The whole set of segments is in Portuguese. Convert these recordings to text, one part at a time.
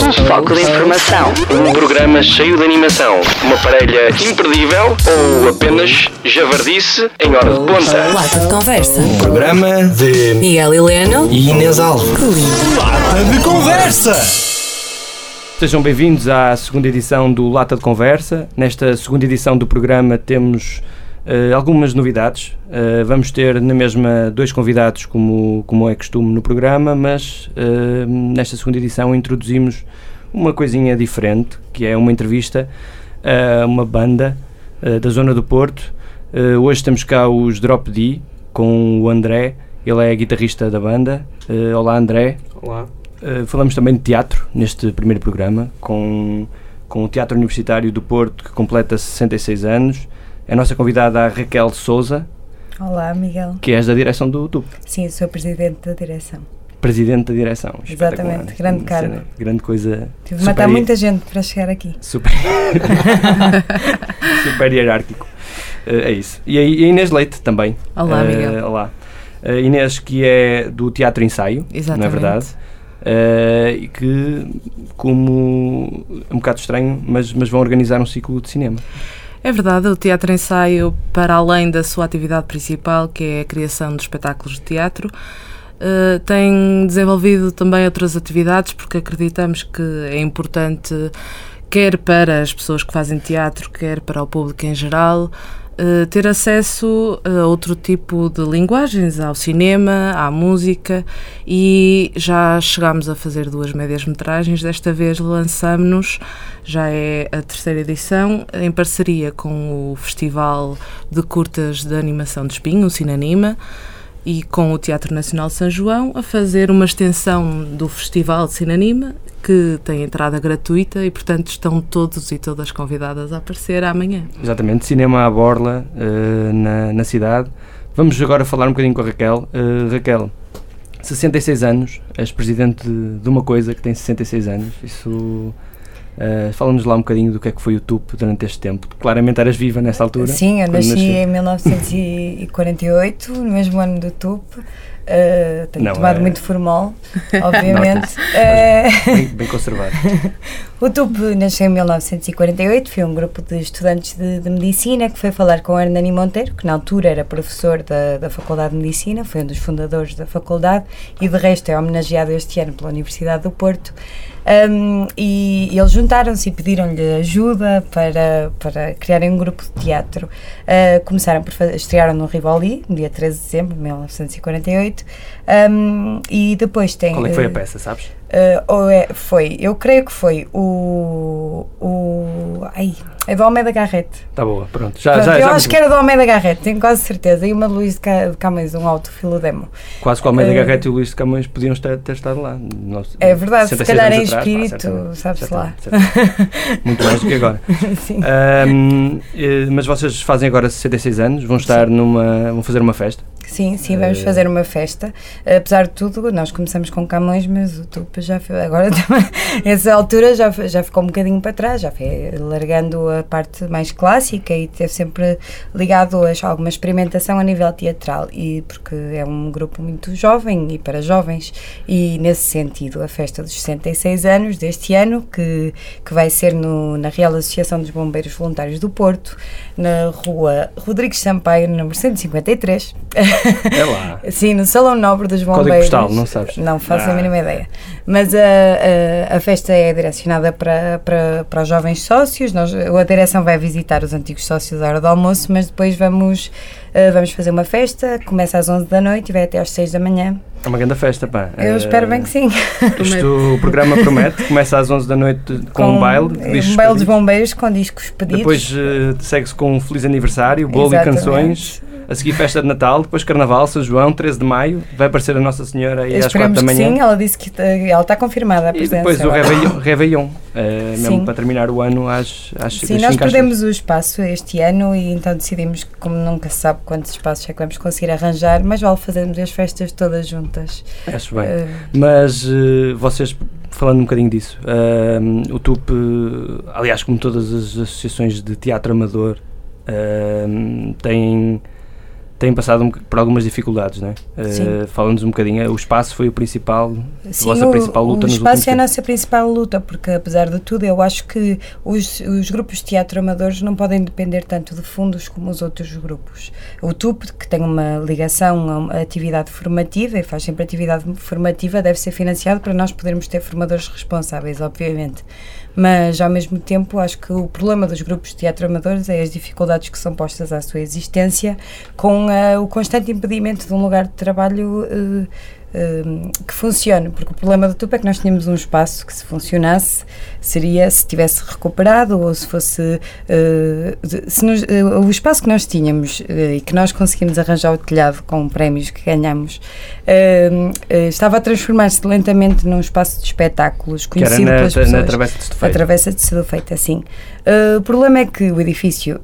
Um foco de informação. Um programa cheio de animação. Uma parelha imperdível ou apenas javardice em hora de ponta. Lata de conversa. Programa de Miguel Heleno. e Inês Alves. Lata de conversa! Sejam bem-vindos à segunda edição do Lata de Conversa. Nesta segunda edição do programa temos eh, algumas novidades. Eh, vamos ter na mesma dois convidados, como, como é costume no programa, mas eh, nesta segunda edição introduzimos uma coisinha diferente, que é uma entrevista a uma banda da zona do Porto. Hoje temos cá os Drop D com o André, ele é guitarrista da banda. Olá André. Olá. Uh, falamos também de teatro neste primeiro programa, com, com o Teatro Universitário do Porto, que completa 66 anos. A nossa convidada a Raquel Souza, Olá, Miguel. que és da direção do YouTube, Sim, sou presidente da direção. presidente da direção. Exatamente, grande cargo. Cena, Grande coisa. Tive de matar muita gente para chegar aqui. Super, super hierárquico. Uh, é isso. E a, Inês Leite também. Olá, Uh, Miguel. Olá. A Inês, que é do Teatro Ensaio, não é Exatamente. verdade? Uh, e que, como é um bocado estranho, mas, mas vão organizar um ciclo de cinema. É verdade, o teatro ensaio, para além da sua atividade principal, que é a criação de espetáculos de teatro, eh, tem desenvolvido também outras atividades, porque acreditamos que é importante, quer para as pessoas que fazem teatro, quer para o público em geral, eh, ter acesso a outro tipo de linguagens, ao cinema, à música, e já chegámos a fazer duas médias-metragens. Desta vez lançamos-nos, já é a terceira edição, em parceria com o Festival de Curtas de Animação de Espinho, o Cinanima, e com o Teatro Nacional São João, a fazer uma extensão do Festival de Cinanima, que tem entrada gratuita e, portanto, estão todos e todas convidadas a aparecer amanhã. Exatamente, cinema à borla uh, na, na cidade. Vamos agora falar um bocadinho com a Raquel. Uh, Raquel, 66 anos, és presidente de, de uma coisa que tem 66 anos. Isso. Uh, Fala-nos lá um bocadinho do que é que foi o TUP durante este tempo. Claramente eras viva nessa altura. Sim, eu nasci em 1948, no mesmo ano do TUP. Uh, tenho Não, tomado é- muito formol, obviamente. Uh, Bem, bem conservado. o TUP nasceu em 1948, foi um grupo de estudantes de, de medicina que foi falar com Hernani Monteiro, que na altura era professor da, da Faculdade de Medicina, foi um dos fundadores da faculdade e de resto é homenageado este ano pela Universidade do Porto. Um, e, e eles juntaram-se e pediram-lhe ajuda para, para criarem um grupo de teatro. Uh, começaram por fazer, estrearam no Rivoli, no dia 13 de dezembro de 1948, um, e depois tem. Qual é que foi a uh, peça, sabes? Uh, ou é, foi, eu creio que foi o. o ai, é do Almeida Garrete. Está boa, pronto. Já, Pronto, já, eu já acho que era do Almeida Garrete, tenho quase certeza. E uma de Luís de Ca- de Camões, um autofilo demo. Quase que o Almeida Garrete e o Luís de Camões podiam ter, ter estado lá. Nós- É verdade, se 66 calhar em atrás, pá, espírito, sabe-se lá. certamente. Muito mais do que agora. Sim. Ahm, eh, mas vocês fazem agora 66 anos, vão estar numa. vão fazer uma festa. Sim, sim, vamos Eh, fazer uma festa. Apesar de tudo, nós começamos com Camões, mas o Tupa já foi, agora também, essa altura já, já ficou um bocadinho para trás, já foi largando a parte mais clássica e teve sempre ligado a alguma experimentação a nível teatral e porque é um grupo muito jovem e para jovens. E nesse sentido a festa dos 66 anos deste ano que, que vai ser no, na Real Associação dos Bombeiros Voluntários do Porto na rua Rodrigues Sampaio, número 153 É lá. Sim, no Salão Nobre dos Código Bombeiros. postal, não sabes? Não faço Ah. a mínima ideia. Mas a, a, a festa é direcionada para, para, para os jovens sócios. Nós, a direção vai visitar os antigos sócios à hora do almoço, mas depois vamos, eh, vamos fazer uma festa. Começa às 11 da noite e vai até às 6 da manhã. É uma grande festa, pá. Eu Eh, espero bem que sim. Isto, o programa promete. Começa às 11 da noite com, um baile. de Um baile dos bombeiros com discos pedidos. Depois eh, segue-se com um feliz aniversário, bolo e Exatamente. canções. A seguir festa de Natal, depois Carnaval, São João, 13 de Maio. Vai aparecer a Nossa Senhora aí às 4 Esperemos da manhã. sim, ela disse que eh, ela está confirmada a E presença. depois o agora. Réveillon, Réveillon eh, mesmo para terminar o ano às, às Sim, nós perdemos o espaço este ano e então decidimos que, como nunca se sabe quantos espaços é que vamos conseguir arranjar, mas vale fazermos as festas todas juntas. Acho bem. Eh, Mas eh, vocês, falando um bocadinho disso, eh, o TUP, aliás, como todas as associações de teatro amador, têm têm passado um, por algumas dificuldades, não é? Uh, Fala-nos um bocadinho, o espaço foi o principal, a Sim, vossa o, principal luta o nos espaço é a nossa principal luta, porque apesar de tudo, eu acho que os, os grupos de teatro amadores não podem depender tanto de fundos como os outros grupos. O TUP, que tem uma ligação a uma atividade formativa e faz sempre atividade formativa, deve ser financiado para nós podermos ter formadores responsáveis, obviamente. Mas, ao mesmo tempo, acho que o problema dos grupos de teatro amadores é as dificuldades que são postas à sua existência, com eh, o constante impedimento de um lugar de trabalho eh, eh, que funcione, porque o problema do TUP é que nós tínhamos um espaço que se funcionasse seria se tivesse recuperado ou se fosse eh, se nos- eh, o espaço que nós tínhamos eh, e que nós conseguimos arranjar o telhado com prémios que ganhamos eh, estava a transformar-se lentamente num espaço de espetáculos Que era conhecido na, pelas na pessoas Travessa de a Estufeira. travessa de sido feita assim. Uh, o problema é que o edifício,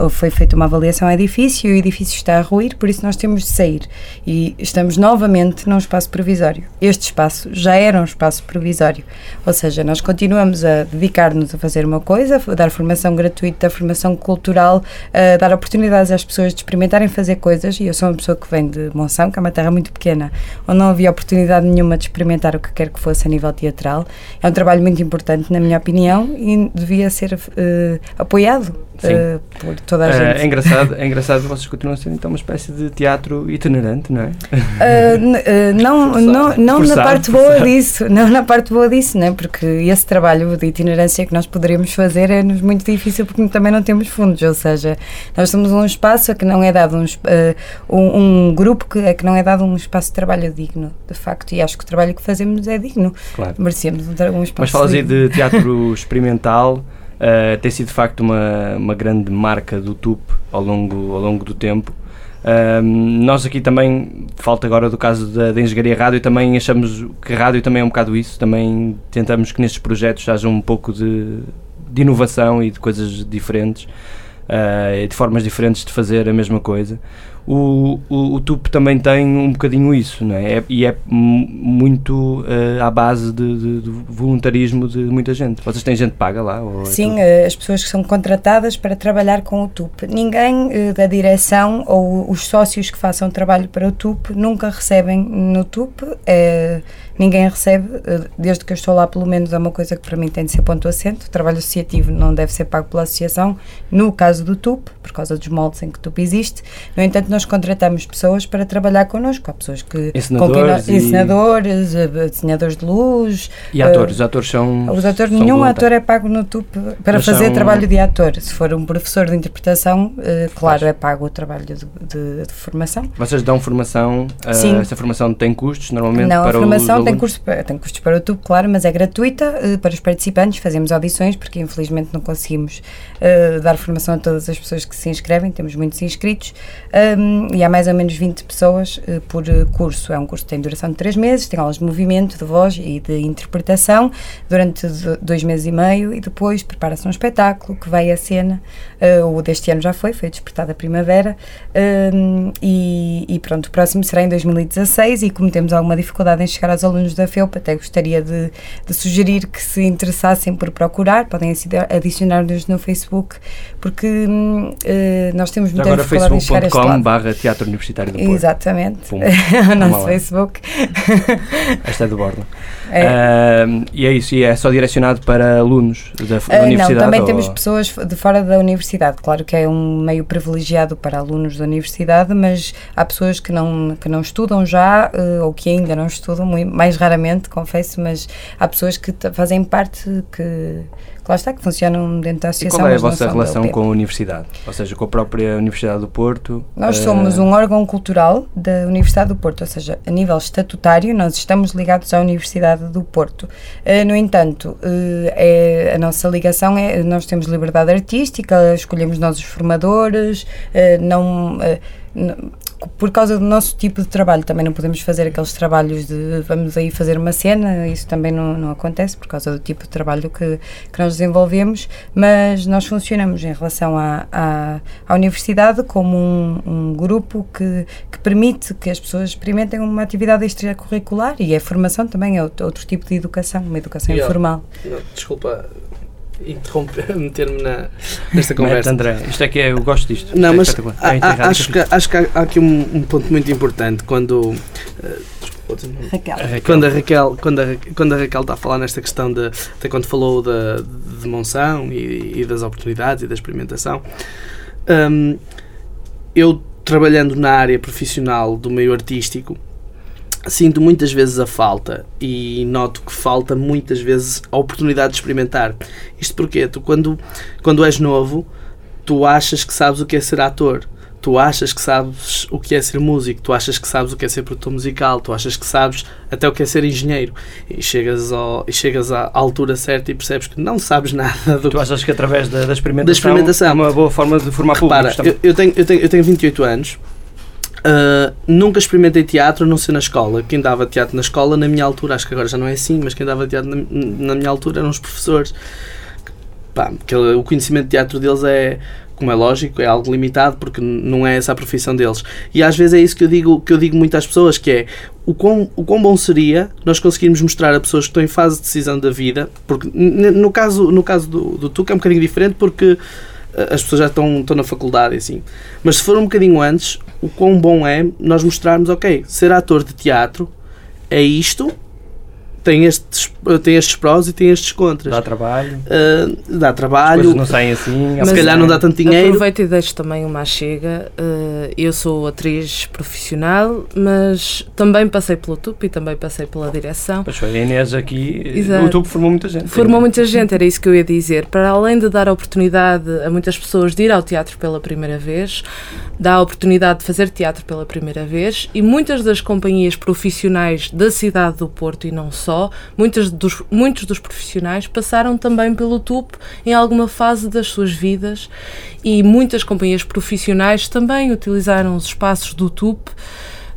uh, foi feita uma avaliação ao edifício e o edifício está a ruir, por isso nós temos de sair. E estamos novamente num espaço provisório. Este espaço já era um espaço provisório. Ou seja, nós continuamos a dedicar-nos a fazer uma coisa, a dar formação gratuita, formação cultural, a dar oportunidades às pessoas de experimentarem fazer coisas. E eu sou uma pessoa que vem de Monção, que é uma terra muito pequena, onde não havia oportunidade nenhuma de experimentar o que quer que fosse a nível teatral. É um trabalho muito importante, na minha opinião, e devia ser eh, apoiado eh, por toda a Eh, gente. é engraçado, é engraçado vocês continuam ser então uma espécie de teatro itinerante, não é? Uh, n- uh, não, não, não na Forçado, parte boa forçado. disso, não na parte boa disso, né? porque esse trabalho de itinerância que nós poderíamos fazer é-nos muito difícil porque também não temos fundos, ou seja, nós somos um espaço a que não é dado um, uh, um, um grupo que, a que não é dado um espaço de trabalho digno, de facto, e acho que o trabalho que fazemos é digno, Claro. merecemos um, um espaço Mas falas aí de teatro experimental, eh, tem sido de facto uma, uma grande marca do TUP ao longo, ao longo do tempo. Ahm, nós aqui também, falta agora do caso da, da Engenharia Rádio, também achamos que rádio também é um bocado isso, também tentamos que nestes projetos haja um pouco de, de inovação e de coisas diferentes, e de formas diferentes de fazer a mesma coisa. O, o, o TUP também tem um bocadinho isso, não é? É- e é mu- muito ah, à base de, de- de voluntarismo de muita gente. Vocês têm gente paga lá? é Sim, eh, as pessoas que são contratadas para trabalhar com o TUP. Ninguém eh, da direção ou os sócios que façam trabalho para o TUP nunca recebem no TUP. eh, ninguém recebe, desde que eu estou lá, pelo menos é uma coisa que para mim tem de ser ponto assente. O trabalho associativo não deve ser pago pela associação, no caso do TUP, por causa dos moldes em que o TUP existe. No entanto, nós contratamos pessoas para trabalhar connosco. Há pessoas que. Nós- e- encenadores, eh, desenhadores de luz, E atores? Os atores são. os atores, são nenhum ator é pago no TUP para Mas fazer são- trabalho de ator. Se for um professor de interpretação, eh, claro, é pago o trabalho de, de- de formação. Vocês dão formação? ah, Sim. essa formação tem custos normalmente Não, a para formação os tem, curso, tem custos para o TUP, claro, mas é gratuita eh, para os participantes. Fazemos audições, porque infelizmente não conseguimos eh, dar formação a todas as pessoas que se inscrevem, temos muitos inscritos, um, e há mais ou menos 20 pessoas eh, por eh, curso. É um curso que tem duração de 3 meses, tem aulas de movimento, de voz e de interpretação durante do- dois meses e meio, e depois prepara-se um espetáculo que vai à cena. eh, o deste ano já foi, foi Despertar da Primavera, um, e, e pronto, o próximo será em 2016. E como temos alguma dificuldade em chegar aos alunos da FEUP, até gostaria de, de sugerir que se interessassem por procurar, podem adi- adicionar-nos no Facebook, porque eh, nós temos muita dificuldade em chegar a este lado. Barra Teatro Universitário do Porto. Exatamente, Pum. o nosso. Facebook. Esta é de bordo. É. Ah, e é isso, e é só direcionado para alunos da, da Ah, não, universidade? também ou- temos pessoas de fora da universidade. Claro que é um meio privilegiado para alunos da universidade, mas há pessoas que não, que não estudam já eh, ou que ainda não estudam, mais raramente, confesso, mas há pessoas que fazem parte que lá está, que funcionam dentro da E associação. qual é a vossa relação com a universidade? Ou seja, com a própria Universidade do Porto? Nós Ah, somos um órgão cultural da Universidade do Porto, ou seja, a nível estatutário, nós estamos ligados à Universidade do Porto. Eh, no entanto, eh, é, a nossa ligação é, nós temos liberdade artística, escolhemos nós os formadores, não. Por causa do nosso tipo de trabalho, também não podemos fazer aqueles trabalhos de vamos aí fazer uma cena, isso também não, não acontece por causa do tipo de trabalho que, que nós desenvolvemos, mas nós funcionamos em relação à, à, à universidade como um, um grupo que, que permite que as pessoas experimentem uma atividade extracurricular e a formação também é outro, outro tipo de educação, uma educação Yeah. informal. Desculpa, interromper, meter-me na, nesta Mete, conversa. André, isto é que é, eu gosto disto. Não, Isto é mas há- É acho, que, acho que há, há aqui um, um ponto muito importante quando. eh. Raquel. É, Quando a Raquel, quando a, quando a Raquel está a falar nesta questão de até quando falou da de monção e, e das oportunidades e da experimentação, hum, eu trabalhando na área profissional do meio artístico sinto muitas vezes a falta e noto que falta muitas vezes a oportunidade de experimentar. Isto porque tu quando quando és novo tu achas que sabes o que é ser ator. Tu achas que sabes o que é ser músico, tu achas que sabes o que é ser produtor musical, tu achas que sabes até o que é ser engenheiro. E chegas, ao, e chegas à altura certa e percebes que não sabes nada do Tu achas que através da, da experimentação, Da experimentação. é uma boa forma de formar Repara, públicos também? eu, eu, tenho, eu, tenho, eu tenho 28 anos, ah, nunca experimentei teatro a não ser na escola. Quem dava teatro na escola, na minha altura, acho que agora já não é assim, mas quem dava teatro na, na minha altura eram os professores. Pá, porque o conhecimento de teatro deles é, como é lógico, é algo limitado porque não é essa a profissão deles. E às vezes é isso que eu digo, que eu digo muito às pessoas, que é o quão, o quão bom seria nós conseguirmos mostrar a pessoas que estão em fase de decisão da vida, porque no caso, no caso do, do TUC é um bocadinho diferente porque as pessoas já estão, estão na faculdade assim. Mas se for um bocadinho antes, o quão bom é nós mostrarmos, ok, ser ator de teatro é isto, tem estes, tem estes prós e tem estes contras. Dá trabalho, Uh, dá as trabalho, coisas não saem assim. se Mas, calhar não dá tanto dinheiro. Aproveito e deixo também uma chega. Eh, eu sou atriz profissional, mas também passei pelo TUP e também passei pela direção. Pois foi, a Inês aqui, Exato. o YouTube formou muita gente. Formou muita gente, era isso que eu ia dizer. Para além de dar a oportunidade a muitas pessoas de ir ao teatro pela primeira vez, dá a oportunidade de fazer teatro pela primeira vez e muitas das companhias profissionais da cidade do Porto e não só, muitas dos, muitos dos profissionais passaram também pelo TUP em alguma fase das suas vidas e muitas companhias profissionais também utilizaram os espaços do TUP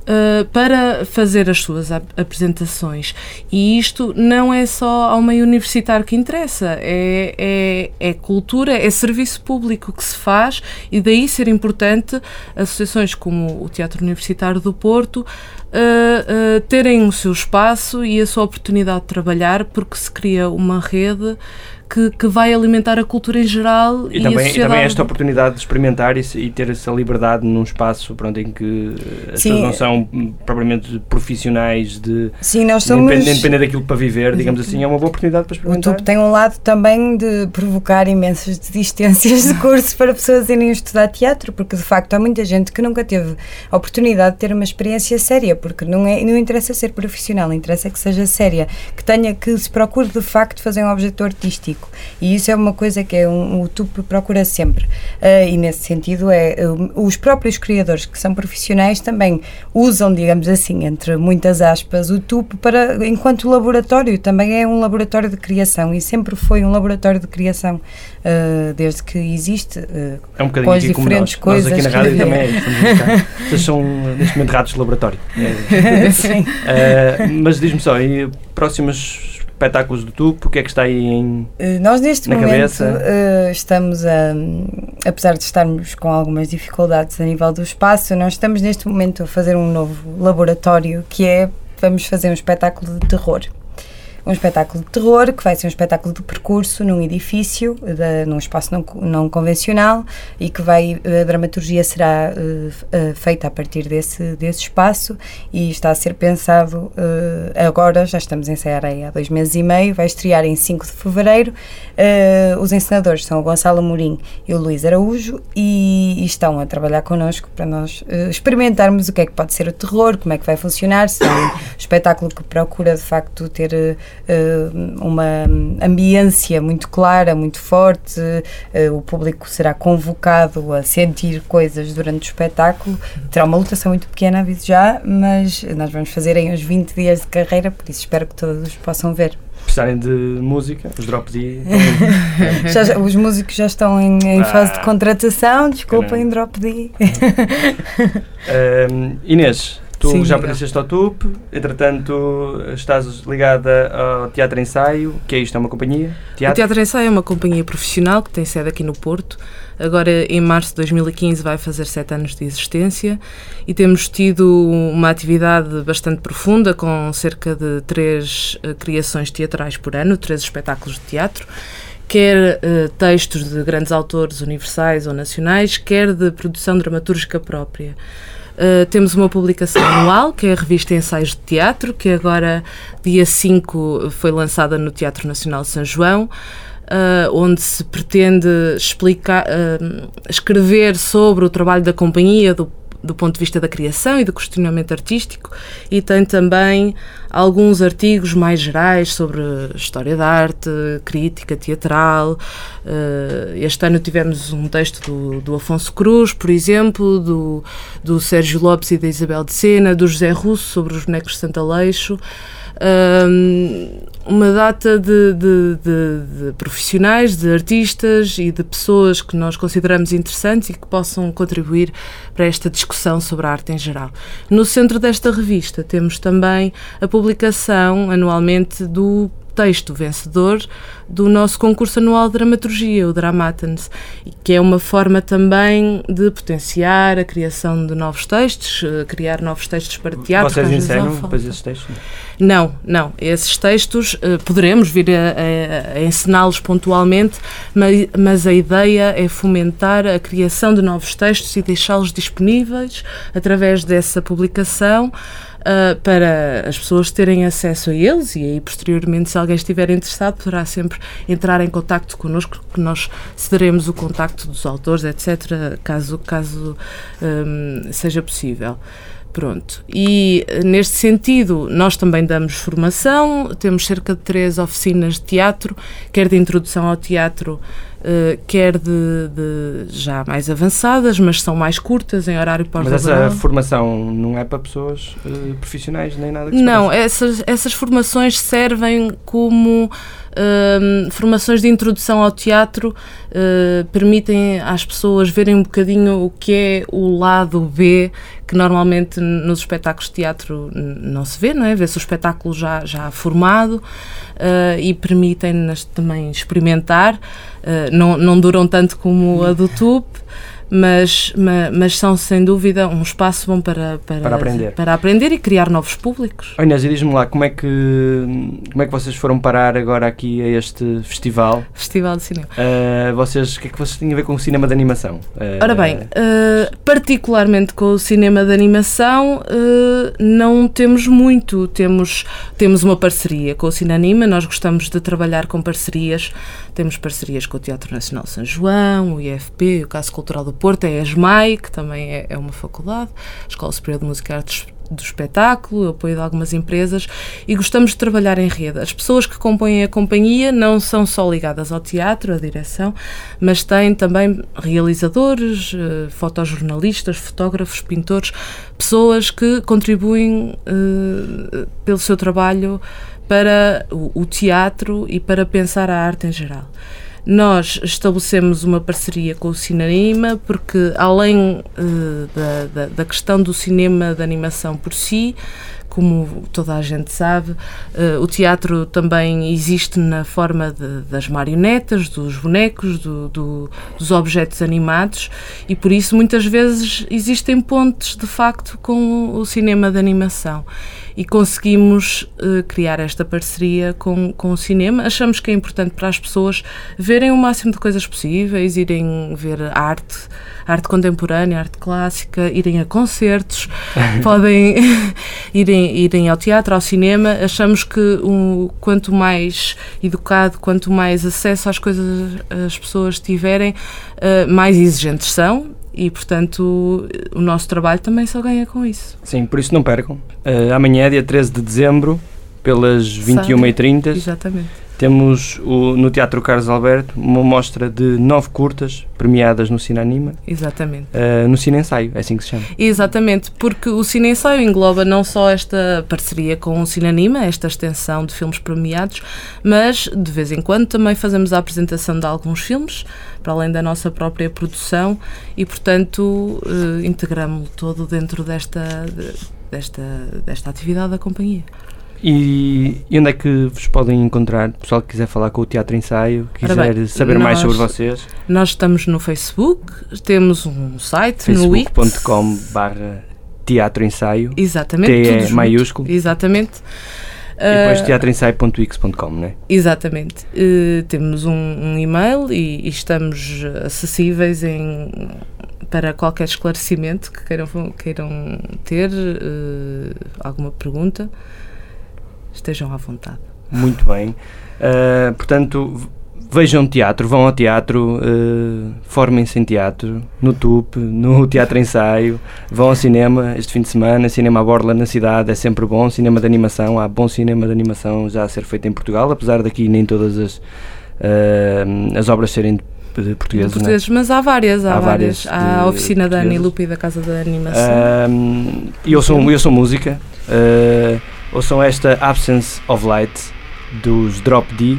Uh, para fazer as suas ap- apresentações. E isto não é só ao meio universitário que interessa, é, é, é cultura, é serviço público que se faz e daí ser importante associações como o Teatro Universitário do Porto uh, uh, terem o seu espaço e a sua oportunidade de trabalhar, porque se cria uma rede que, que vai alimentar a cultura em geral E, e, a também, e sociedade. também esta oportunidade de experimentar e, e ter essa liberdade num espaço pronto, em que as Sim. pessoas não são propriamente profissionais de Sim, nós somos. depender, depender daquilo para viver, digamos assim, é uma boa oportunidade para O experimentar. TUP tem um lado também de provocar imensas desistências de curso para pessoas irem estudar teatro, porque de facto há muita gente que nunca teve a oportunidade de ter uma experiência séria, porque não, é, não interessa ser profissional, interessa que seja séria, que tenha, que se procure de facto fazer um objeto artístico. E isso é uma coisa que é um, o TUP procura sempre. Ah, e nesse sentido, é um, os próprios criadores que são profissionais também usam, digamos assim, entre muitas aspas, o TUP para, enquanto laboratório, também é um laboratório de criação e sempre foi um laboratório de criação ah, desde que existe. É um bocadinho com as aqui como diferentes nós. coisas nós aqui na rádio também é estamos. Vocês são neste momento ratos de laboratório. É. sim. Uh, mas diz-me só, e próximos espetáculos do TUP, o que é que está aí em. Uh, Nós neste Na momento cabeça. uh, estamos a, apesar de estarmos com algumas dificuldades a nível do espaço, nós estamos neste momento a fazer um novo laboratório que é, vamos fazer um espetáculo de terror. Um espetáculo de terror que vai ser um espetáculo de percurso num edifício, da- num espaço não, não convencional e que vai, a dramaturgia será uh, feita a partir desse, desse espaço e está a ser pensado uh, agora, já estamos a ensaiar há dois meses e meio, vai estrear em 5 de fevereiro. Os encenadores são o Gonçalo Amorim e o Luís Araújo e, e estão a trabalhar connosco para nós experimentarmos o que é que pode ser o terror, como é que vai funcionar, se é um espetáculo que procura de facto ter uma ambiência muito clara, muito forte, uh, o público será convocado a sentir coisas durante o espetáculo, terá uma lotação muito pequena, aviso já, mas nós vamos fazer em uns 20 dias de carreira, por isso espero que todos possam ver. Precisarem de música, os Drop D. Já- os músicos já estão em, em Ah. fase de contratação, desculpem, drop D. Um, Inês, tu Sim, já diga. pertenceste ao TUP, entretanto estás ligada ao Teatro Ensaio, que é isto, é uma companhia? O Teatro? Teatro Ensaio é uma companhia profissional que tem sede aqui no Porto. Agora, em março de 2015, vai fazer sete anos de existência e temos tido uma atividade bastante profunda, com cerca de três eh, criações teatrais por ano, três espetáculos de teatro. quer uh, textos de grandes autores universais ou nacionais, quer de produção dramatúrgica própria. Uh, temos uma publicação anual, que é a revista Ensaios de Teatro, que agora, dia 5, foi lançada no Teatro Nacional de São João. Uh, onde se pretende explicar, uh, escrever sobre o trabalho da companhia, do do ponto de vista da criação e do questionamento artístico e tem também alguns artigos mais gerais sobre história da arte, crítica teatral. Eh, este ano tivemos um texto do, do Afonso Cruz, por exemplo, do, do Sérgio Lopes e da Isabel de Sena, do José Russo sobre os bonecos de Santa Leixo um, uma data de, de, de, de, profissionais, de artistas e de pessoas que nós consideramos interessantes e que possam contribuir para esta discussão sobre a arte em geral. No centro desta revista temos também a publicação anualmente do texto vencedor do nosso concurso anual de dramaturgia, o Dramatens, que é uma forma também de potenciar a criação de novos textos, eh, criar novos textos para teatro. Vocês ensinam depois esses textos? Não, não. Esses textos uh, poderemos vir a, a, a ensiná-los pontualmente, mas, mas a ideia é fomentar a criação de novos textos e deixá-los disponíveis através dessa publicação uh, para as pessoas terem acesso a eles e aí posteriormente se alguém estiver interessado poderá sempre entrar em contacto connosco que nós cederemos o contacto dos autores, etc, caso, caso um, seja possível. Pronto. E neste sentido, nós também damos formação, temos cerca de três oficinas de teatro, quer de introdução ao teatro uh, quer de, de, já mais avançadas, mas são mais curtas, em horário pós-laboral. Mas essa formação não é para pessoas uh, profissionais nem nada que Não, essas, essas formações servem como uh, formações de introdução ao teatro, uh, permitem às pessoas verem um bocadinho o que é o lado B, que normalmente nos espetáculos de teatro não se vê, não é? Vê-se o espetáculo já, já formado uh, e permitem-nas também experimentar. Uh, não, não duram tanto como a do TUP, mas, mas, são sem dúvida um espaço bom para, para, para, aprender. para aprender e criar novos públicos. Oh Inês, e diz-me lá, como é, que, como é que vocês foram parar agora aqui a este festival? Festival de Cinema. Uh, vocês, o que é que vocês têm a ver com o cinema de animação? Uh, Ora bem, uh, particularmente com o cinema de animação, não temos muito. Temos, temos uma parceria com o Cinanima, nós gostamos de trabalhar com parcerias. Temos parcerias com o Teatro Nacional São João, o IFP, o Caso Cultural do Porto, a ESMAI, que também é, é uma faculdade, Escola Superior de Música e Artes do espetáculo, apoio de algumas empresas e gostamos de trabalhar em rede. As pessoas que compõem a companhia não são só ligadas ao teatro, à direção, mas têm também realizadores, eh, fotojornalistas, fotógrafos, pintores, pessoas que contribuem uh, pelo seu trabalho para o, teatro e para pensar a arte em geral. Nós estabelecemos uma parceria com o Cinema porque, além uh, da, da, da, questão do cinema de animação por si, como toda a gente sabe, uh, o teatro também existe na forma de, das marionetas, dos bonecos, do, do, dos objetos animados e por isso muitas vezes existem pontes de facto com o cinema de animação e conseguimos uh, criar esta parceria com, com o cinema. Achamos que é importante para as pessoas verem o máximo de coisas possíveis, irem ver arte, arte contemporânea, arte clássica, irem a concertos, podem irem, irem ao teatro, ao cinema. Achamos que um, quanto mais educado, quanto mais acesso às coisas as pessoas tiverem, uh, mais exigentes são e, portanto, o nosso trabalho também só ganha com isso. Sim, por isso não percam. Uh, amanhã, dia 13 de dezembro, pelas 21h30, Exatamente temos o, no Teatro Carlos Alberto uma mostra de nove curtas premiadas no Cine Anima. Exatamente. Uh, no Cine Ensaio, é assim que se chama. Exatamente, porque o Cine Ensaio engloba não só esta parceria com o Cine Anima, esta extensão de filmes premiados, mas de vez em quando também fazemos a apresentação de alguns filmes, para além da nossa própria produção, e portanto uh, integramos-lo todo dentro desta, desta, desta atividade da companhia. E, e, onde é que vos podem encontrar? O pessoal que quiser falar com o Teatro Ensaio, quiser bem, saber nós, mais sobre vocês? Nós estamos no Facebook, temos um site facebook.com barra Teatro Ensaio. Exatamente. T é maiúsculo. Exatamente. E depois Ah, teatroensaio.x.com, não é? Exatamente. Eh, temos um, um e-mail e, e estamos acessíveis em, para qualquer esclarecimento que queiram, queiram ter, eh, alguma pergunta, estejam à vontade. Muito bem. Uh, portanto, vejam teatro, vão ao teatro, uh, formem-se em teatro, no TUP, no Teatro Ensaio, vão ao cinema este fim de semana, cinema à borla na cidade é sempre bom, cinema de animação, há bom cinema de animação já a ser feito em Portugal, apesar daqui nem todas as, uh, as obras serem de, de portugueses, não é? Portugueses, mas há várias, há, Há várias. Há a de oficina da. Lupe e da Casa da Animação. Um, e ouçam, ouçam música, uh, ouçam esta Absence of Light dos Drop D,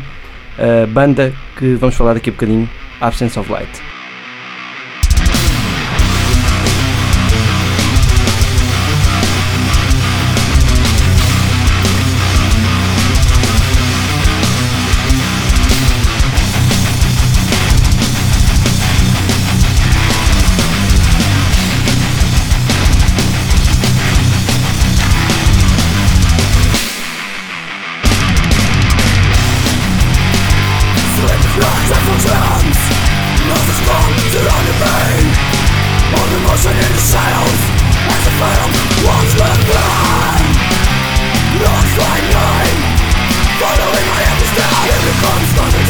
banda que vamos falar daqui a bocadinho, Absence of Light. comes,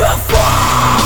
to fall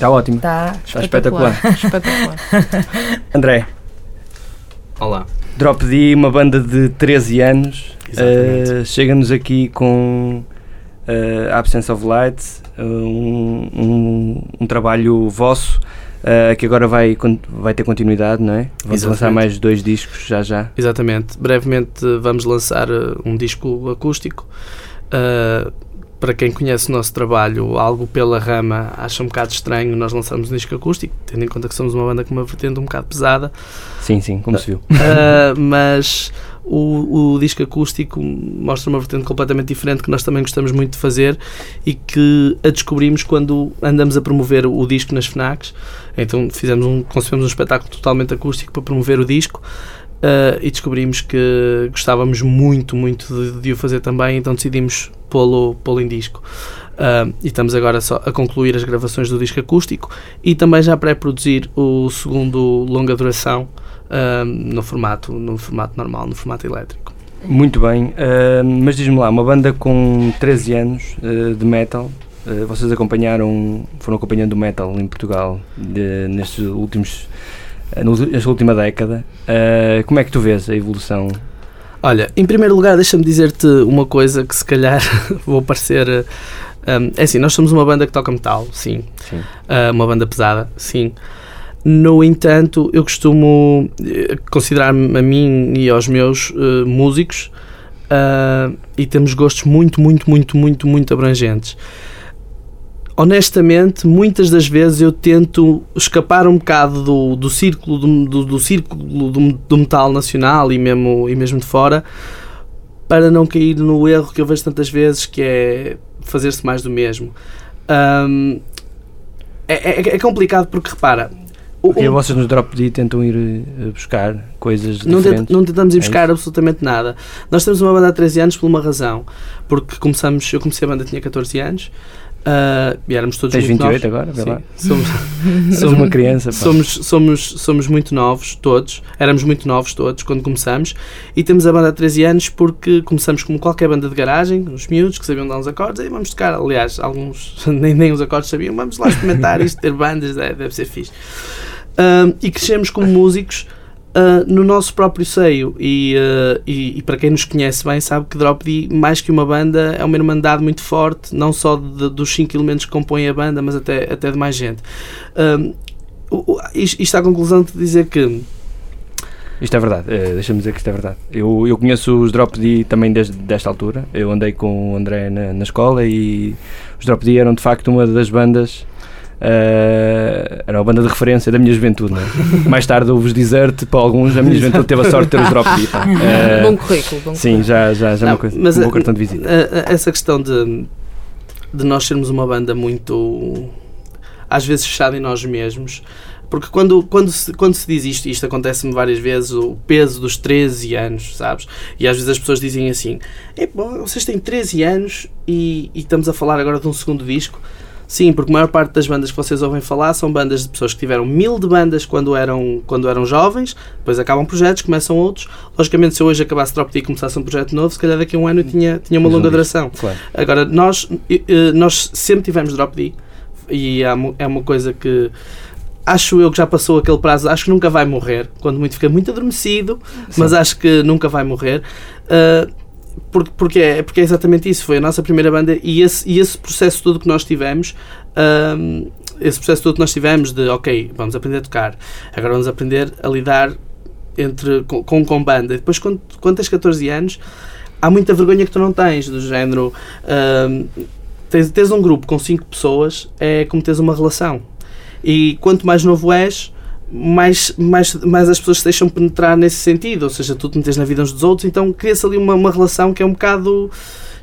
Está ótimo. Está Está espetacular. espetacular. André, Olá. Drop D, uma banda de 13 anos, eh, chega-nos aqui com eh, Absence of Light, eh, um, um, um trabalho vosso eh, que agora vai, vai ter continuidade, não é? Vamos lançar mais dois discos já já. Exatamente. Brevemente vamos lançar um disco acústico. Uh, para quem conhece o nosso trabalho, algo pela rama acha um bocado estranho nós lançamos um disco acústico, tendo em conta que somos uma banda com uma vertente um bocado pesada. Sim, sim, como se viu. Uh, mas o, o disco acústico mostra uma vertente completamente diferente que nós também gostamos muito de fazer e que a descobrimos quando andamos a promover o disco nas FNACs. Então fizemos um, concebemos um espetáculo totalmente acústico para promover o disco. Uh, e descobrimos que gostávamos muito, muito de, de o fazer também, então decidimos pô-lo pô em disco. Uh, e estamos agora só a concluir as gravações do disco acústico e também já pré-produzir o segundo longa duração uh, no, formato, no formato normal, no formato elétrico. Muito bem, mas diz-me lá, uma banda com 13 anos de metal, vocês acompanharam, foram acompanhando o metal em Portugal de- nestes últimos, nesta última década. Eh, como é que tu vês a evolução? Olha, em primeiro lugar, deixa-me dizer-te uma coisa que se calhar vou parecer. uh, um, é assim, nós somos uma banda que toca metal, sim. Sim. Uh, uma banda pesada, sim. No entanto, eu costumo eh, considerar-me a mim e aos meus eh, músicos uh, e temos gostos muito, muito, muito, muito, muito abrangentes. Honestamente, muitas das vezes eu tento escapar um bocado do, do círculo, do, do, do círculo do, do metal nacional e mesmo, e mesmo de fora para não cair no erro que eu vejo tantas vezes que é fazer-se mais do mesmo. Um, é, é- é complicado porque repara, Porque um- vocês nos Drop D tentam ir eh, buscar coisas não, diferentes. não tentamos ir É buscar isso? absolutamente nada. Nós temos uma banda há 13 anos por uma razão. Porque começamos, eu comecei a banda tinha 14 anos ah, e éramos todos Tens muito 28 novos. agora? Vê Sim, lá. somos, Somos uma criança. pá. somos, somos, somos muito novos todos, éramos muito novos todos quando começamos e temos a banda há 13 anos porque começamos como qualquer banda de garagem, uns miúdos que sabiam dar uns acordes e vamos tocar, aliás, alguns nem, nem os acordes sabiam, vamos lá experimentar isto, ter bandas, deve, deve ser fixe. Ahm, e crescemos como músicos ah, no nosso próprio seio e, ah, e, e para quem nos conhece bem sabe que Drop D, mais que uma banda, é uma irmandade muito forte, não só de- dos cinco elementos que compõem a banda, mas até, até de mais gente. O- o- isto, à conclusão de dizer que Isto é verdade, eh, deixa-me dizer que isto é verdade. Eu, eu conheço os Drop D também desde desta altura. Eu andei com o André na, na escola e os Drop D eram de facto uma das bandas. Eh, era uma banda de referência da minha juventude. Não é? Mais tarde houve os Desert para alguns. A minha juventude teve a sorte de ter os Drop D. pá. Eh, bom currículo, bom sim, já, já, já é Não, uma coisa. mas, um bom cartão de visita. a- a- essa questão de, de nós sermos uma banda muito às vezes fechada em nós mesmos porque quando, quando, se, quando se diz isto, isto acontece-me várias vezes, o peso dos 13 anos, sabes? E às vezes as pessoas dizem assim: "É, bom, vocês têm 13 anos e, e estamos a falar agora de um segundo disco. Sim, porque a maior parte das bandas que vocês ouvem falar são bandas de pessoas que tiveram mil de bandas quando eram, quando eram jovens, depois acabam projetos, começam outros. Logicamente, se eu hoje acabasse Drop D e começasse um projeto novo, se calhar daqui a um ano eu tinha, tinha uma longa duração. Claro. Agora, nós, nós sempre tivemos Drop D e é uma- coisa que acho eu que já passou aquele prazo, acho que nunca vai morrer, quando muito fica muito adormecido, mas acho que nunca vai morrer. Uh, porque, porque, é, porque é exatamente isso, foi a nossa primeira banda e esse, e esse processo todo que nós tivemos, um, esse processo todo que nós tivemos de ok, vamos aprender a tocar, agora vamos aprender a lidar entre, com, com, com banda. Depois, quando, quando tens 14 anos, há muita vergonha que tu não tens, do género. um, tens, tens um grupo com 5 pessoas, é como tens uma relação. E quanto mais novo és, mais, mais, mais as pessoas se deixam penetrar nesse sentido, ou seja, tu te metes na vida uns dos outros, então cria-se ali uma, uma relação que é um bocado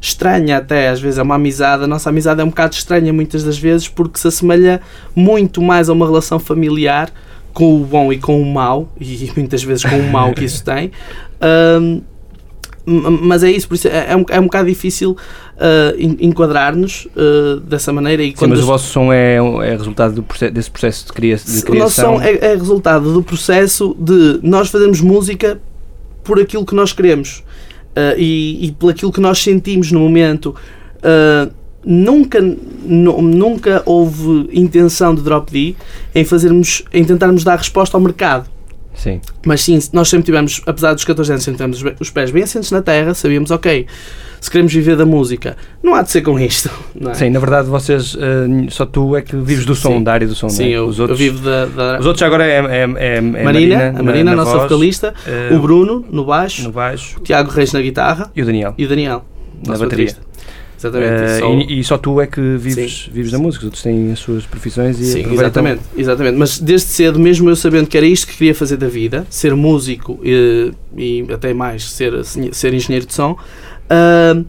estranha até, às vezes. É uma amizade, a nossa amizade é um bocado estranha muitas das vezes porque se assemelha muito mais a uma relação familiar com o bom e com o mau, e muitas vezes com o mau que isso tem. Ahm, m- mas é isso, por isso é, é um, é um bocado difícil en- enquadrar-nos ah, dessa maneira. E Sim, quando mas as- o vosso som é, é resultado do processo, desse processo de, cria, de o nosso criação. som é, é resultado do processo de nós fazermos música por aquilo que nós queremos ah, e, e por aquilo que nós sentimos no momento. Ah, nunca, nu- nunca houve intenção de Drop D em fazermos, em tentarmos dar resposta ao mercado. Sim. Mas sim, nós sempre tivemos, apesar dos 14 anos, sempre tivemos os pés bem assentes na terra, sabíamos, ok, se queremos viver da música, não há de ser com isto. É? Sim, na verdade vocês, eh, só tu é que vives do som, Sim. da área do som, Sim, não é? eu, os outros, eu vivo da, da Os outros agora é, é, é, é Marina, a na- Marina, na a nossa voz, vocalista, eh, o Bruno no baixo, no baixo o Tiago Reis na guitarra e o Daniel e o Daniel na bateria. baterista. Exatamente. Eh, e só- e, e só tu é que vives, vives da música, os outros têm as suas profissões e Sim, exatamente, exatamente. Mas desde cedo, mesmo eu sabendo que era isto que queria fazer da vida, ser músico e, e até mais ser, ser engenheiro de som, ah,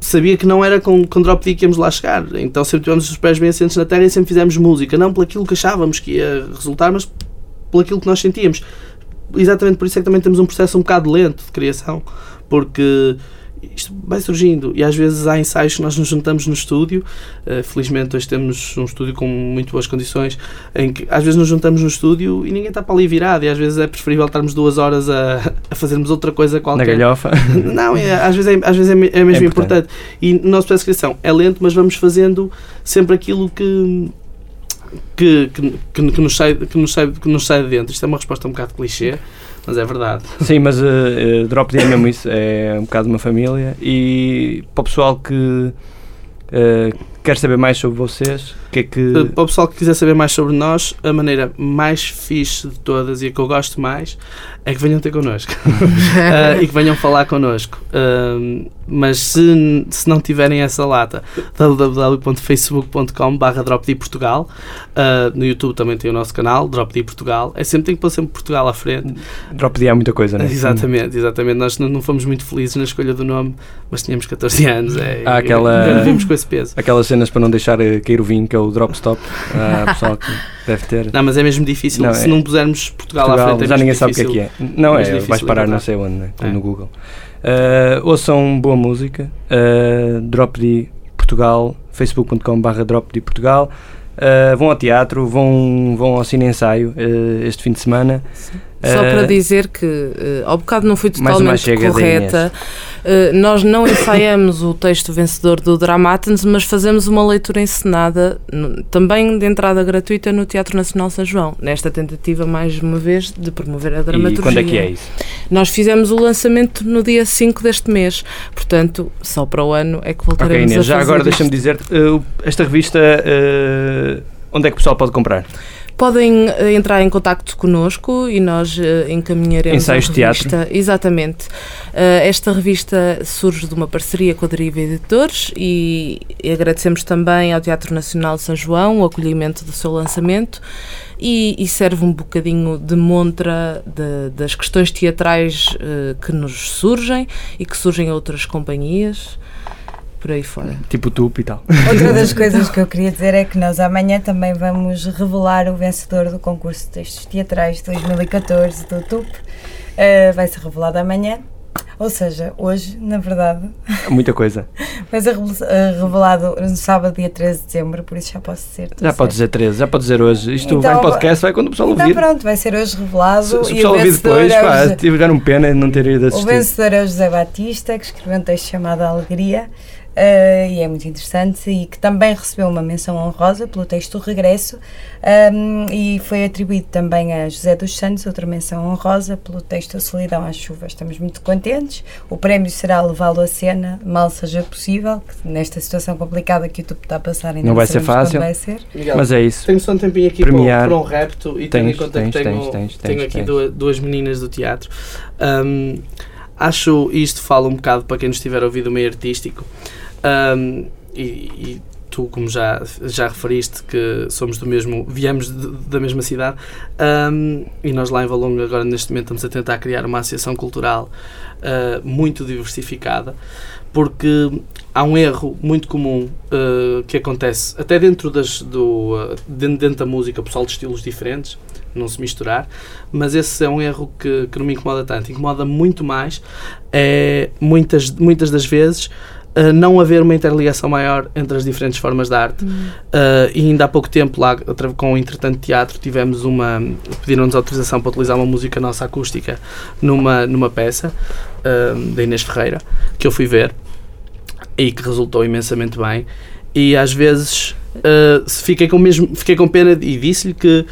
sabia que não era com, com Drop D que íamos lá chegar. Então sempre tivemos os pés bem assentes na terra e sempre fizemos música, não por aquilo que achávamos que ia resultar, mas por aquilo que nós sentíamos. Exatamente por isso é que também temos um processo um bocado lento de criação, porque isto vai surgindo e às vezes há ensaios que nós nos juntamos no estúdio. Uh, felizmente hoje temos um estúdio com muito boas condições em que às vezes nos juntamos no estúdio e ninguém está para ali virado e às vezes é preferível estarmos duas horas a, a fazermos outra coisa na qualquer. galhofa. Não, é, às vezes, é, às vezes é, é mesmo É importante. E o nosso processo de criação é lento, mas vamos fazendo sempre aquilo que. Que, que, que, que nos sai, que, nos sai, que nos sai de dentro. Isto é uma resposta um bocado clichê, mas é verdade. Sim, mas eh, eh, Drop D é mesmo isso, é um bocado uma família e para o pessoal que eh, quer saber mais sobre vocês, o que é que... Uh, Para o pessoal que quiser saber mais sobre nós, a maneira mais fixe de todas e a que eu gosto mais é que venham ter connosco Uh, e que venham falar connosco. Um, mas se, se não tiverem essa lata, www.facebook.com.br dropdportugal uh, no YouTube também tem o nosso canal, Dropd Portugal. É sempre, tem que pôr sempre Portugal à frente. Drop D há muita coisa, não é? Exatamente, exatamente. Nós não, não fomos muito felizes na escolha do nome, mas tínhamos 14 anos. É, Há aquela- vimos com esse peso. Aquelas cenas para não deixar eh, cair o vinho, que é o drop stop, há pessoal que deve ter. Não, mas é mesmo difícil. Não, se é- não pusermos Portugal, à Portugal, frente, é já mesmo ninguém sabe o que é difícil. que é. Não é, difícil vais parar encontrar. não sei onde, né? É. no Google. Uh, ouçam boa música, uh, Drop D Portugal, facebook.com.br Drop D Portugal. Uh, vão ao teatro, vão, vão ao cine ensaio uh, este fim de semana. Só Uh, para dizer que eh, ao bocado não uma totalmente correta. Eh, nós não ensaiamos o texto vencedor do Dramatens, mas fazemos uma leitura encenada no- também de entrada gratuita no Teatro Nacional São João, nesta tentativa, mais uma vez, de promover a E dramaturgia. quando é que é isso? Nós fizemos o lançamento no dia 5 deste mês, portanto, só para o ano é que voltaremos Inês, a já fazer agora deixa-me dizer, uh, esta revista, uh, onde é que o pessoal pode comprar? Podem eh, entrar em contacto connosco e nós eh, encaminharemos Ensaios a de teatro. revista. Exatamente. Eh, esta revista surge de uma parceria com a Deriva Editores e, agradecemos também ao Teatro Nacional de São João o acolhimento do seu lançamento e, serve um bocadinho de montra de- das questões teatrais que nos surgem e que surgem em outras companhias, por aí fora. Tipo o TUP e tal. Outra das coisas que eu queria dizer é que nós amanhã também vamos revelar o vencedor do concurso de textos teatrais de 2014 do TUP. Uh, vai ser revelado amanhã. Ou seja, hoje, na verdade, Muita coisa. vai ser revel- uh, revelado no sábado, dia 13 de dezembro, por isso já posso dizer. Já pode dizer 13, já pode dizer hoje. Isto Então, vai em podcast, vai quando o pessoal Então ouvir. pronto, vai ser hoje revelado. Se, se o pessoal o ouvir vencedor depois, é o pá, José- tiveram pena não ter ido O assistir. vencedor é o José Batista, que escreveu um texto chamado Alegria, eh, e é muito interessante, e que também recebeu uma menção honrosa pelo texto Regresso, ehm, e foi atribuído também a José dos Santos outra menção honrosa pelo texto A Solidão às Chuvas. Estamos muito contentes. O prémio será levá-lo à cena, mal seja possível, que nesta situação complicada que o YouTube está a passar ainda Não vai ser fácil. Vai ser. Miguel, Mas é isso. Tenho só um tempinho aqui Premiar. para, um- para um repto e tendo em conta tens, que tenho, tens, tens, tenho aqui tens. Duas, duas meninas do teatro. Hum, acho isto fala um bocado para quem nos estiver a ouvir do meio artístico. Hum, e, e tu, como já, já referiste, que somos do mesmo, viemos de- da mesma cidade, hum, e nós lá em Valongo agora neste momento estamos a tentar criar uma associação cultural uh, muito diversificada, porque há um erro muito comum uh, que acontece até dentro, das, do, uh, dentro, dentro da música, pessoal de estilos diferentes, não se misturar, mas esse é um erro que, que não me incomoda tanto. Incomoda muito mais, é muitas, muitas das vezes, uh, não haver uma interligação maior entre as diferentes formas de arte. Uh, e ainda há pouco tempo, lá com o Entretanto Teatro, tivemos uma. pediram-nos autorização para utilizar uma música nossa acústica numa, numa peça uh, da Inês Ferreira, que eu fui ver e que resultou imensamente bem. E às vezes uh, fiquei, com mesmo, fiquei com pena e disse-lhe que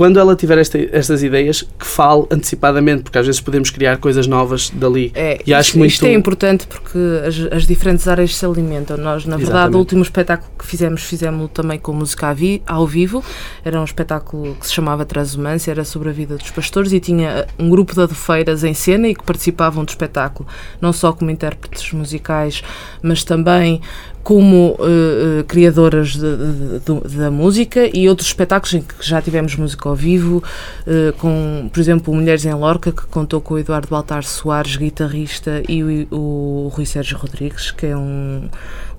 quando ela tiver esta- estas ideias, que fale antecipadamente, porque às vezes podemos criar coisas novas dali. É, E acho isto, muito- isto é importante porque as, as diferentes áreas se alimentam. Nós, na verdade, Exatamente. o último espetáculo que fizemos, fizemos também com música ao vivo. Era um espetáculo que se chamava Transumância, era sobre a vida dos pastores e tinha um grupo de adofeiras em cena e que participavam do espetáculo, não só como intérpretes musicais, mas também como eh, criadoras da música e outros espetáculos em que já tivemos música ao vivo, eh, com, por exemplo, Mulheres em Lorca, que contou com o Eduardo Baltar Soares, guitarrista, e o, o Rui Sérgio Rodrigues, que é um,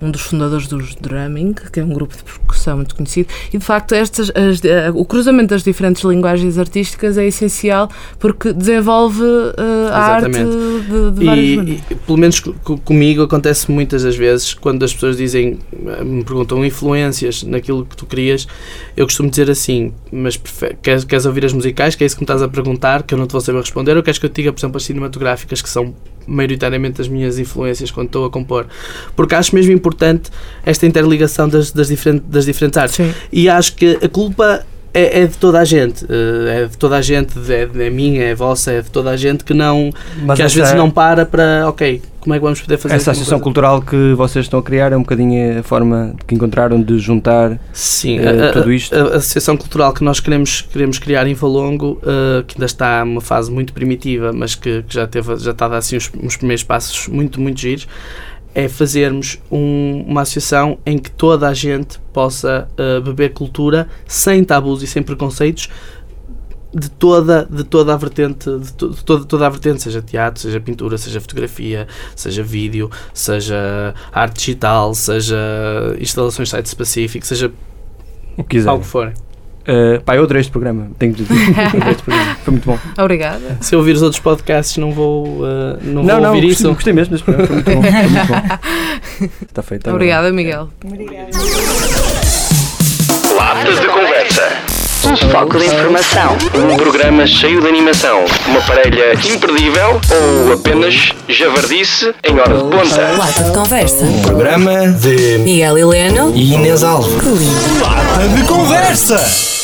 um dos fundadores dos Drumming, que é um grupo de percussão muito conhecido. E, de facto, estas, as- o cruzamento das diferentes linguagens artísticas é essencial porque desenvolve eh, a arte de, de várias maneiras. E, e, pelo menos co- co- comigo acontece muitas das vezes quando as pessoas dizem, eh, me perguntam influências naquilo que tu querias, eu costumo dizer assim, mas queres, queres ouvir as musicais, que é isso que me estás a perguntar, que eu não te vou saber responder, ou queres que eu te diga, por exemplo, as cinematográficas, que são maioritariamente as minhas influências quando estou a compor? Porque acho mesmo importante esta interligação das, das, diferentes, das diferentes artes. Sim. E acho que a culpa é, é de toda a gente, eh, é de toda a gente, é, é minha, é vossa, é de toda a gente que não Mas que às vezes não para para, ok, como é que vamos poder fazer Essa associação coisa? cultural que vocês estão a criar é um bocadinho a forma que encontraram de juntar Sim, eh, a, tudo isto? a- a associação cultural que nós queremos, queremos criar em Valongo, eh, que ainda está numa fase muito primitiva, mas que, que já, teve, já está a dar assim, uns, uns primeiros passos muito, muito giros, é fazermos um- uma associação em que toda a gente possa eh, beber cultura sem tabus e sem preconceitos de toda, de toda a vertente, de, to- de toda, toda a vertente, seja teatro, seja pintura, seja fotografia, seja vídeo, seja arte digital, seja instalações site específico, seja o que quiser. algo que for. Uh, pá, eu adorei este programa, tenho que dizer. Adorei este programa. Foi muito bom. Obrigada. Se eu ouvir os outros podcasts, não vou, uh, não não, vou não, ouvir gostei, isso. gostei mesmo deste programa. Foi muito bom. Foi muito bom. Está feito. tá Obrigada, Miguel. Latas de Conversa. Um foco de informação. Um programa cheio de animação. Uma parelha imperdível ou apenas javardice em hora de ponta. Lata de conversa. Programa de Miguel Heleno. Inês Alves. Que lindo. Lata de conversa!